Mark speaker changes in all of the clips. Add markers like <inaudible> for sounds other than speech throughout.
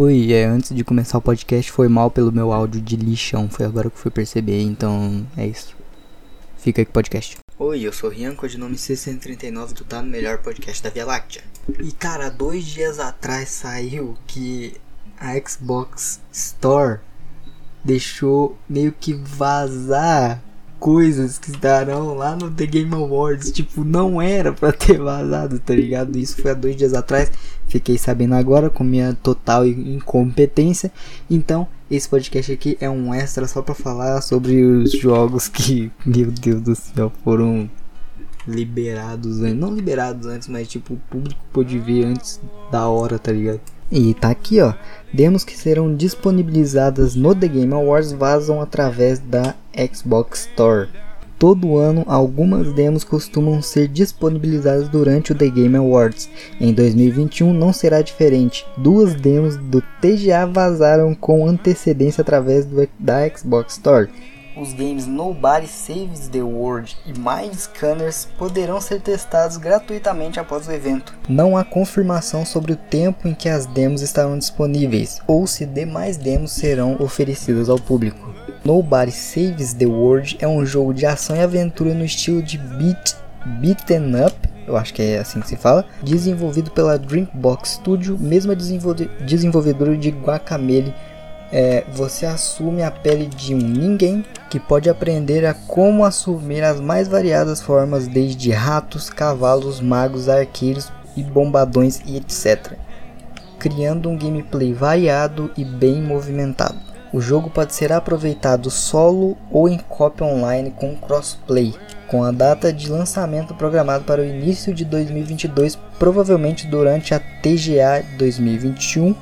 Speaker 1: Oi, é, antes de começar o podcast foi mal pelo meu áudio de lixão, foi agora que fui perceber, então é isso. Fica aí com o podcast. Oi, eu sou Rian, codinome C139 do Tá no Melhor Podcast da Via Láctea. E cara, dois dias atrás saiu que a Xbox Store deixou meio que vazar coisas que estarão lá no The Game Awards. Tipo, não era pra ter vazado, tá ligado? Isso foi há dois dias atrás. Fiquei sabendo agora com minha total incompetência. Então, esse podcast aqui é um extra só pra falar sobre os jogos que, <laughs> meu Deus do céu, foram liberados. Não liberados antes, mas tipo, o público pôde ver antes da hora, tá ligado? E tá aqui, ó. Demos que serão disponibilizadas no The Game Awards vazam através da Xbox Store. Todo ano, algumas demos costumam ser disponibilizadas durante o The Game Awards. Em 2021 não será diferente. Duas demos do TGA vazaram com antecedência através do, da Xbox Store os games Nobody Saves the World e Mind Scanners poderão ser testados gratuitamente após o evento. Não há confirmação sobre o tempo em que as demos estarão disponíveis ou se demais demos serão oferecidas ao público. Nobody Saves the World é um jogo de ação e aventura no estilo de beat beaten up, eu acho que é assim que se fala, desenvolvido pela Drinkbox Studio, mesma desenvolvedora de Guacamele é, você assume a pele de um ninguém que pode aprender a como assumir as mais variadas formas, desde ratos, cavalos, magos, arqueiros e bombadões e etc., criando um gameplay variado e bem movimentado. O jogo pode ser aproveitado solo ou em cópia online com crossplay, com a data de lançamento programado para o início de 2022, provavelmente durante a TGA 2021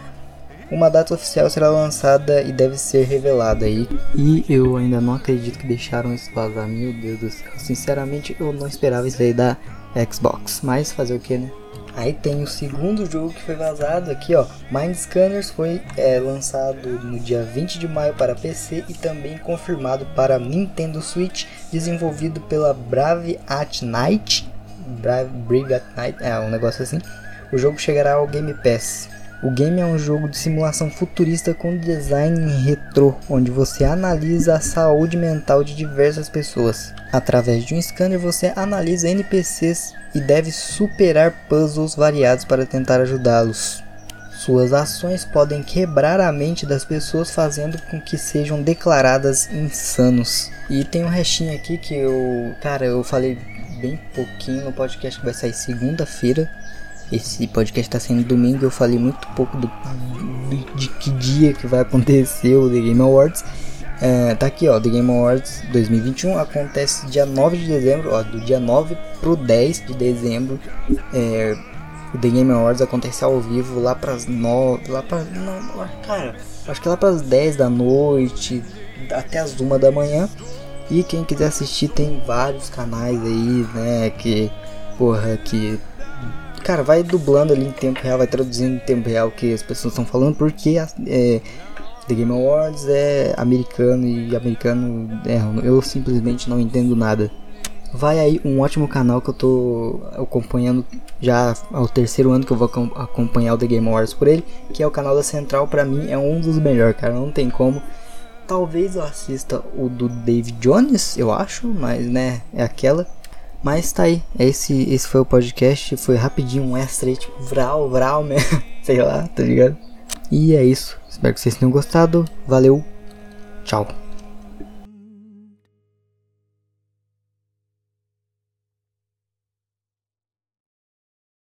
Speaker 1: uma data oficial será lançada e deve ser revelada aí. E eu ainda não acredito que deixaram isso vazar. Meu Deus do céu. Sinceramente, eu não esperava isso aí da Xbox. Mas fazer o que, né? Aí tem o segundo jogo que foi vazado aqui, ó. Mind Scanners foi é, lançado no dia 20 de maio para PC e também confirmado para Nintendo Switch, desenvolvido pela Brave at Night. Brave, Brave at Night, é um negócio assim. O jogo chegará ao Game Pass. O game é um jogo de simulação futurista com design retrô, onde você analisa a saúde mental de diversas pessoas. Através de um scanner, você analisa NPCs e deve superar puzzles variados para tentar ajudá-los. Suas ações podem quebrar a mente das pessoas, fazendo com que sejam declaradas insanos. E tem um restinho aqui que eu, cara, eu falei bem pouquinho no podcast que vai sair segunda-feira esse podcast está sendo domingo, eu falei muito pouco do, do, de que dia que vai acontecer o The Game Awards. É, tá aqui, ó, The Game Awards 2021 acontece dia 9 de dezembro, ó, do dia 9 pro 10 de dezembro. É, o The Game Awards acontece ao vivo lá pras 9, lá não, cara, acho que lá pras 10 da noite, até as 1 da manhã. E quem quiser assistir tem vários canais aí, né, que porra, que cara, vai dublando ali em tempo real, vai traduzindo em tempo real o que as pessoas estão falando, porque é, The Game Awards é americano e americano é, eu simplesmente não entendo nada. Vai aí um ótimo canal que eu tô acompanhando já ao terceiro ano que eu vou acompanhar o The Game Awards por ele, que é o canal da Central, pra mim é um dos melhores, cara, não tem como. Talvez eu assista o do David Jones, eu acho, mas né, é aquela. Mas tá aí, esse, esse foi o podcast, foi rapidinho, um extra aí, tipo, vral, vral mesmo, <laughs> sei lá, tá ligado? E é isso, espero que vocês tenham gostado, valeu, tchau.